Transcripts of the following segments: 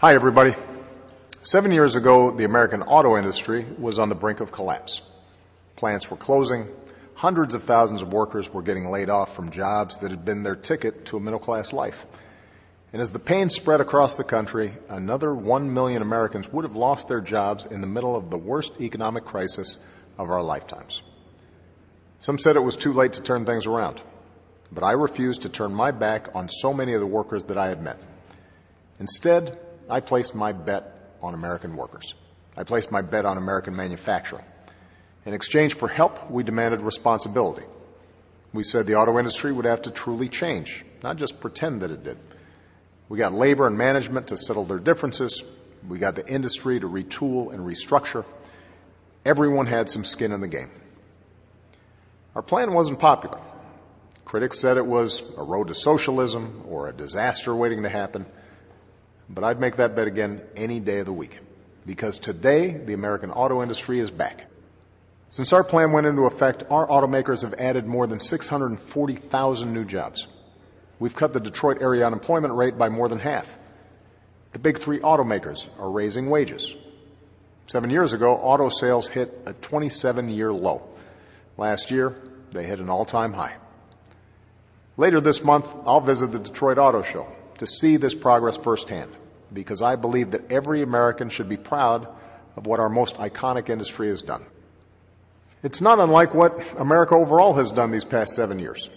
Hi, everybody. Seven years ago, the American auto industry was on the brink of collapse. Plants were closing. Hundreds of thousands of workers were getting laid off from jobs that had been their ticket to a middle class life. And as the pain spread across the country, another one million Americans would have lost their jobs in the middle of the worst economic crisis of our lifetimes. Some said it was too late to turn things around, but I refused to turn my back on so many of the workers that I had met. Instead, I placed my bet on American workers. I placed my bet on American manufacturing. In exchange for help, we demanded responsibility. We said the auto industry would have to truly change, not just pretend that it did. We got labor and management to settle their differences. We got the industry to retool and restructure. Everyone had some skin in the game. Our plan wasn't popular. Critics said it was a road to socialism or a disaster waiting to happen. But I'd make that bet again any day of the week because today the American auto industry is back. Since our plan went into effect, our automakers have added more than 640,000 new jobs. We've cut the Detroit area unemployment rate by more than half. The big three automakers are raising wages. Seven years ago, auto sales hit a 27 year low. Last year, they hit an all time high. Later this month, I'll visit the Detroit Auto Show to see this progress firsthand because I believe that every American should be proud of what our most iconic industry has done. It's not unlike what America overall has done these past seven years.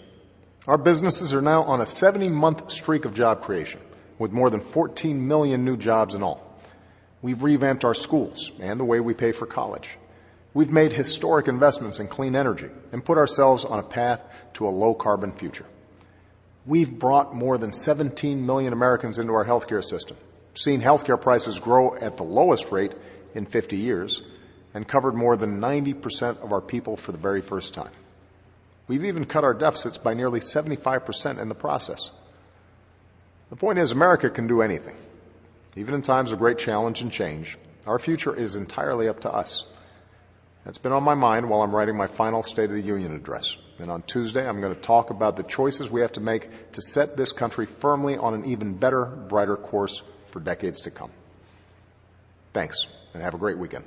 Our businesses are now on a 70 month streak of job creation with more than 14 million new jobs in all. We've revamped our schools and the way we pay for college. We've made historic investments in clean energy and put ourselves on a path to a low carbon future. We've brought more than 17 million Americans into our healthcare system, seen healthcare prices grow at the lowest rate in 50 years, and covered more than 90% of our people for the very first time. We've even cut our deficits by nearly 75% in the process. The point is, America can do anything. Even in times of great challenge and change, our future is entirely up to us. That's been on my mind while I'm writing my final State of the Union address. And on Tuesday, I'm going to talk about the choices we have to make to set this country firmly on an even better, brighter course for decades to come. Thanks, and have a great weekend.